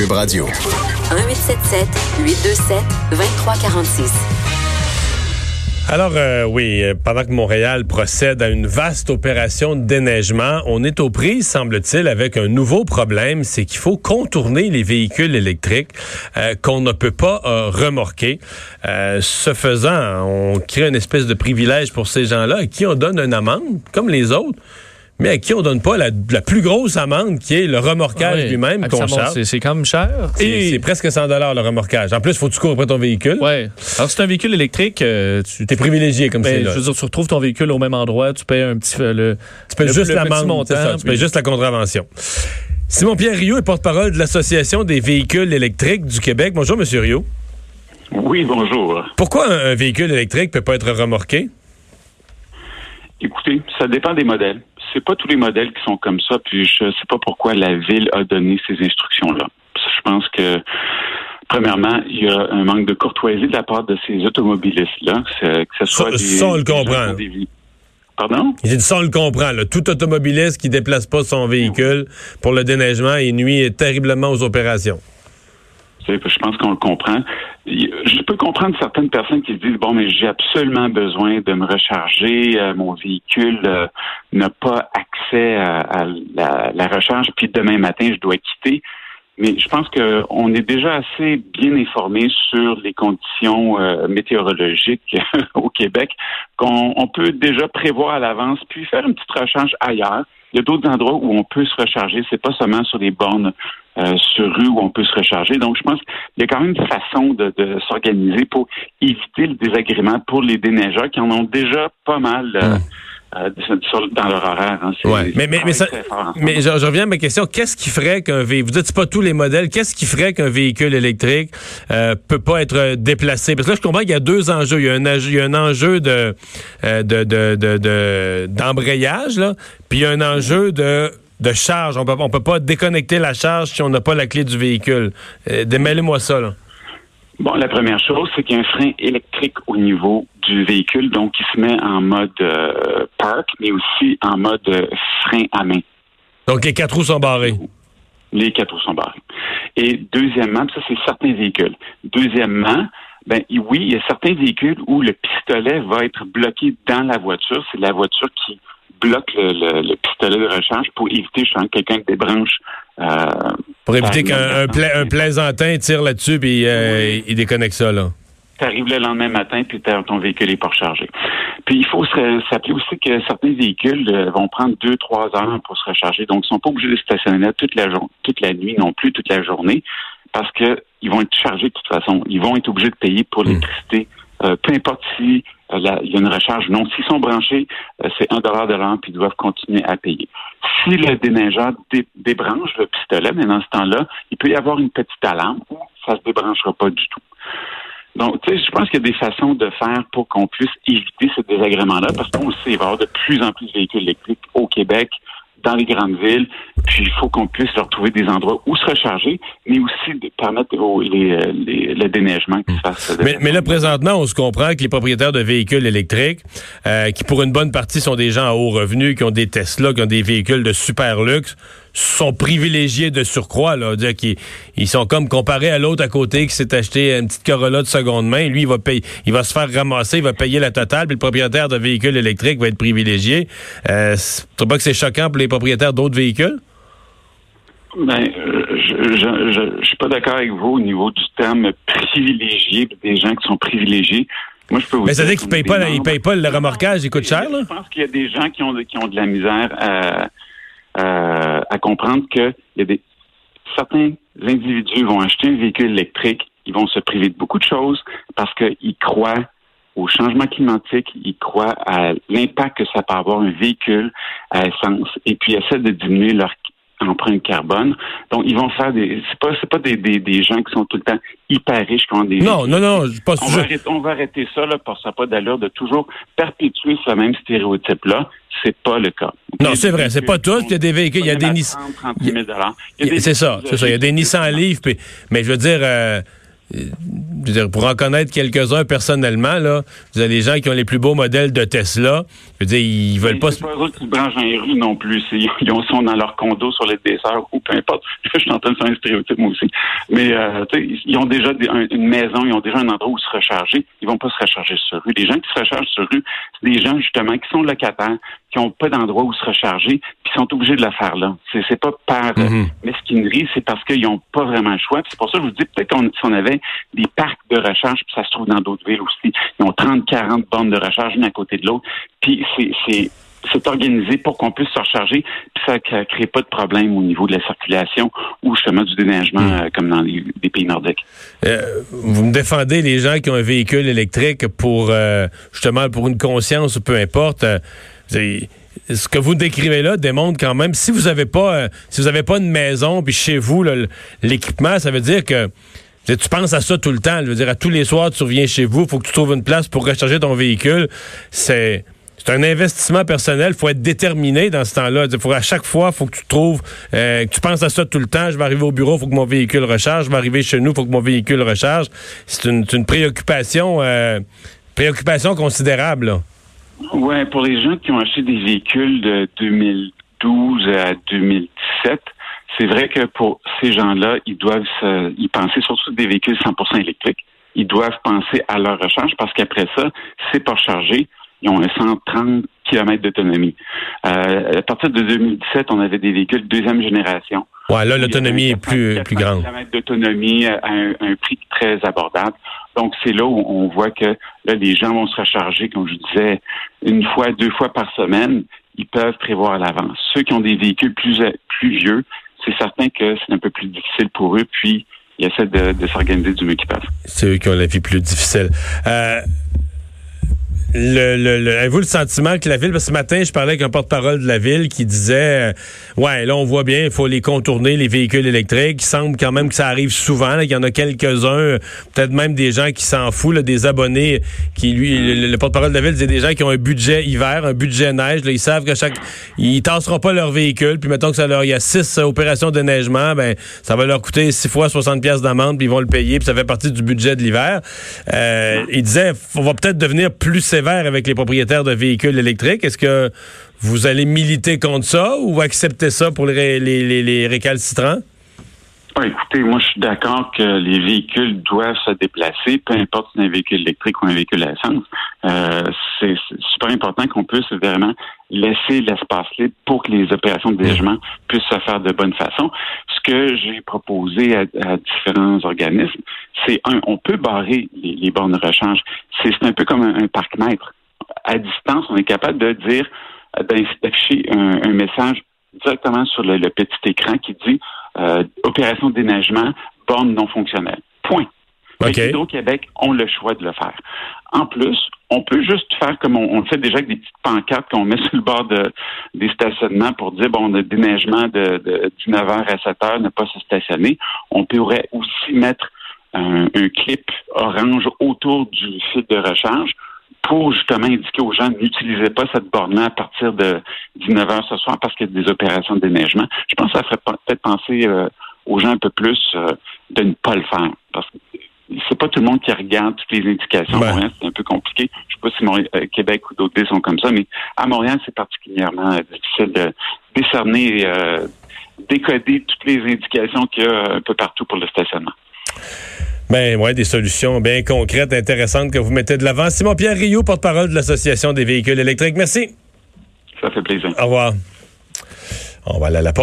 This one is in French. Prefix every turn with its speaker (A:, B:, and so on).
A: Cube Radio.
B: 1877 827 2346.
C: Alors euh, oui, euh, pendant que Montréal procède à une vaste opération de déneigement, on est aux prises, semble-t-il, avec un nouveau problème, c'est qu'il faut contourner les véhicules électriques euh, qu'on ne peut pas remorquer. ce faisant, on crée une espèce de privilège pour ces gens-là à qui on donne une amende, comme les autres mais à qui on donne pas la, plus grosse amende qui est le remorquage lui-même qu'on charge.
D: C'est quand même cher.
C: Et c'est presque 100 dollars le remorquage. En plus, faut que tu cours après ton véhicule.
D: Ouais. Alors c'est un véhicule électrique, euh, tu
C: es privilégié comme
D: ben,
C: c'est
D: Je veux dire, tu retrouves ton véhicule au même endroit, tu payes un petit euh, le
C: tu payes juste l'amende, tu payes juste la contravention. Simon Pierre Rio est porte-parole de l'Association des véhicules électriques du Québec. Bonjour monsieur Rio.
E: Oui, bonjour.
C: Pourquoi un, un véhicule électrique peut pas être remorqué?
E: Écoutez, ça dépend des modèles c'est pas tous les modèles qui sont comme ça, puis je sais pas pourquoi la ville a donné ces instructions-là. Je pense que Premièrement, il y a un manque de courtoisie de la part de ces automobilistes-là, que ce soit
C: ça, on le comprend.
E: Pardon?
C: Ça, on le comprend. Tout automobiliste qui déplace pas son véhicule pour le déneigement, il nuit terriblement aux opérations.
E: Je pense qu'on le comprend. Je peux comprendre certaines personnes qui se disent bon, mais j'ai absolument besoin de me recharger. Euh, mon véhicule euh, n'a pas accès à, la, recharge, puis demain matin je dois quitter. Mais je pense qu'on est déjà assez bien informé sur les conditions euh, météorologiques au Québec qu'on peut déjà prévoir à l'avance, puis faire une petite recharge ailleurs. Il y a d'autres endroits où on peut se recharger. C'est pas seulement sur des bornes euh, sur rue où on peut se recharger. Donc, je pense qu'il y a quand même une façon de, s'organiser pour éviter le désagrément pour les déneigeurs qui en ont déjà pas mal. Euh, Euh, dans leur horaire. Hein.
C: Mais, mais, mais, mais je, reviens à ma question. Qu'est-ce qui ferait qu'un véhicule, vous dites pas tous les modèles, qu'est-ce qui ferait qu'un véhicule électrique euh, peut pas être déplacé? Parce que là, je comprends qu'il y a deux enjeux. Il y a un, il y a un enjeu de, euh, de, de, d'embrayage, là, puis il y a un enjeu de de charge. On peut, on peut pas déconnecter la charge si on n'a pas la clé du véhicule. Euh, Démêlez-moi ça, là.
E: Bon, la première chose, c'est qu'il y a un frein électrique au niveau du véhicule, donc qui se met en mode euh, park, mais aussi en mode euh, frein à main.
C: Donc les quatre roues sont barrées.
E: Les quatre roues sont barrées. Et deuxièmement, ça c'est certains véhicules. Deuxièmement, ben oui, il y a certains véhicules où le pistolet va être bloqué dans la voiture. C'est la voiture qui bloque le, pistolet de recharge pour éviter que quelqu'un débranche.
C: Euh, pour éviter qu'un un, plaisantin tire là-dessus et euh, il déconnecte ça, là.
E: Tu arrives le lendemain matin, puis ton véhicule est pas rechargé. Puis il faut se rappeler aussi que certains véhicules euh, vont prendre deux, trois heures pour se recharger. Donc, ils sont pas obligés de stationner toute la, toute la nuit non plus, toute la journée, parce qu'ils vont être chargés de toute façon. Ils vont être obligés de payer pour hmm. l'électricité. peu importe si il y a une recharge. Non, s'ils sont branchés, euh, c'est un dollar de l'heure, puis ils doivent continuer à payer. Si le déneigeur débranche le pistolet, mais dans ce temps-là, il peut y avoir une petite alarme ou ça se débranchera pas du tout. Donc, tu sais, je pense qu'il y a des façons de faire pour qu'on puisse éviter ce désagrément-là, parce qu'on sait va y avoir de plus en plus de véhicules électriques au Québec dans les grandes villes. Puis il faut qu'on puisse leur trouver des endroits où se recharger, mais aussi de permettre les, euh, le déneigement qui se fasse.
C: Mais, mais, là, présentement, on se comprend que les propriétaires de véhicules électriques, euh, qui pour une bonne partie sont des gens à haut revenu, qui ont des Tesla, qui ont des véhicules de super luxe, sont privilégiés de surcroît, là, dire qu'ils ils sont comme comparés à l'autre à côté qui s'est acheté une petite Corolla de seconde main. Lui, il va payer, il va se faire ramasser, il va payer la totale, puis le propriétaire de véhicules électriques va être privilégié. Euh, tu pas que c'est choquant pour les propriétaires d'autres véhicules?
E: Ben, euh, je, je, suis pas d'accord avec vous au niveau du terme privilégié, des gens qui sont privilégiés.
C: Moi, je peux vous Mais ça veut dire qu'ils payent pas, ils payent pas le remorquage, il coûte cher, là?
E: Je pense qu'il y a des gens qui ont, qui ont de la misère à à comprendre que y a des, certains individus vont acheter un véhicule électrique, ils vont se priver de beaucoup de choses parce qu'ils croient au changement climatique, ils croient à l'impact que ça peut avoir un véhicule à essence et puis essaient de diminuer leur empreinte carbone. Donc, ils vont faire des. C'est pas, c'est pas des, des, des, gens qui sont tout le temps hyper riches qui ont des.
C: Non, non, non, pas
E: on, va arrêter, on va arrêter ça, là, parce que ça n'a pas d'allure de toujours perpétuer ce même stéréotype-là. C'est pas le cas.
C: Non, c'est vrai, c'est pas tout. Il y a des véhicules, il y a des Nissan. C'est ça, c'est ça. Il y a des Nissan Leaf, mais je veux dire. Euh, je veux dire, pour en connaître quelques-uns personnellement, là, vous avez les gens qui ont les plus beaux modèles de Tesla. Je veux dire, ils veulent pas.
E: C'est pas eux qui branchent dans les rues non plus. Ils sont dans leur condo sur les desserts ou peu importe. Je suis en train de faire un stéréotype moi aussi. Mais euh, ils ont déjà une maison, ils ont déjà un endroit où se recharger. Ils vont pas se recharger sur rue. Les gens qui se rechargent sur rue, c'est des gens justement qui sont locataires, qui ont pas d'endroit où se recharger, puis sont obligés de le faire là. C'est, c'est pas par mm mesquinerie, c'est parce qu'ils n'ont pas vraiment le choix. c'est pour ça que je vous dis peut-être qu'on si on avait des parcs de recharge, puis ça se trouve dans d'autres villes aussi. Ils ont 30, 40 bornes de recharge une à côté de l'autre. Puis c'est, c'est organisé pour qu'on puisse se recharger, puis ça ne crée pas de problème au niveau de la circulation ou justement du déneigement mm. euh, comme dans les, pays nordiques.
C: Euh, vous me défendez les gens qui ont un véhicule électrique pour euh, justement pour une conscience ou peu importe ce que vous décrivez là démontre quand même si vous avez pas si vous avez pas une maison puis chez vous l'équipement, ça veut dire que tu penses à ça tout le temps. Je veux dire, à tous les soirs, tu reviens chez vous, il faut que tu trouves une place pour recharger ton véhicule. C'est un investissement personnel. Il faut être déterminé dans ce temps-là. Faut, à chaque fois, il faut que tu trouves, euh, que tu penses à ça tout le temps. Je vais arriver au bureau, il faut que mon véhicule recharge. Je vais arriver chez nous, faut que mon véhicule recharge. C'est une, préoccupation, euh, préoccupation considérable.
E: Oui, pour les gens qui ont acheté des véhicules de 2012 à 2017, c'est vrai que pour ces gens-là, ils doivent se, ils penser surtout des véhicules 100% électriques. Ils doivent penser à leur recharge parce qu'après ça, c'est pas chargé. Ils ont un 130 km d'autonomie. Euh, à partir de 2017, on avait des véhicules de deuxième génération.
C: Ouais, là, l'autonomie est plus, plus grande.
E: km d'autonomie à un, un, prix très abordable. Donc, c'est là où on voit que là, les gens vont se recharger, comme je disais, une fois, deux fois par semaine. Ils peuvent prévoir à l'avance. Ceux qui ont des véhicules plus, plus vieux, c'est certain que c'est un peu plus difficile pour eux, puis ils essaient de, de s'organiser du mieux qu'ils peuvent.
C: C'est eux qui ont la vie plus difficile. Euh, le, le, avez-vous le sentiment que la ville, parce que ce matin, je parlais avec un porte-parole de la ville qui disait, euh, ouais, là, on voit bien, il faut les contourner, les véhicules électriques. Il semble quand même que ça arrive souvent. Il y en a quelques-uns, peut-être même des gens qui s'en foutent, des abonnés qui, lui, le, porte-parole de la ville disait des gens qui ont un budget hiver, un budget neige. ils savent que chaque, ils tasseront pas leur véhicule. Puis mettons que ça leur, il y a six opérations de neigement, ben, ça va leur coûter six fois 60 pièces d'amende, puis ils vont le payer, puis ça fait partie du budget de l'hiver. Euh, il disait, on va peut-être devenir plus avec les propriétaires de véhicules électriques. Est-ce que vous allez militer contre ça ou accepter ça pour les, récalcitrants?
E: Écoutez, moi, je suis d'accord que les véhicules doivent se déplacer, peu importe si c'est un véhicule électrique ou un véhicule à essence. Euh, c'est super important qu'on puisse vraiment laisser l'espace libre pour que les opérations de logement puissent se faire de bonne façon. Ce que j'ai proposé à, différents organismes, c'est un, on peut barrer les, bornes de rechange. C'est un peu comme un, parc maître. À distance, on est capable de dire, d'afficher un, message directement sur le, petit écran qui dit euh, opération de déneigement, borne non fonctionnelle. Point. Okay. Hydro-Québec ont le choix de le faire. En plus, on peut juste faire comme on, le fait déjà avec des petites pancartes qu'on met sur le bord de, des stationnements pour dire, bon, le déneigement de, de 19h à 7h, ne pas se stationner. On pourrait aussi mettre un, clip orange autour du site de recharge pour justement indiquer aux gens n'utilisez pas cette borne-là à partir de 19h ce soir parce qu'il y a des opérations de déneigement. Je pense que ça ferait peut-être penser euh, aux gens un peu plus euh, de ne pas le faire. Parce que c'est pas tout le monde qui regarde toutes les indications. Montréal, c'est un peu compliqué. Je sais pas si Montréal, euh, Québec ou d'autres villes sont comme ça, mais à Montréal, c'est particulièrement difficile de décerner, euh, décoder toutes les indications qu'il y a un peu partout pour le stationnement.
C: Ben ouais, des solutions bien concrètes, intéressantes que vous mettez de l'avant. Simon-Pierre Rio, porte-parole de l'Association des véhicules électriques. Merci.
E: Ça fait plaisir.
C: Au revoir. On va aller à la pause.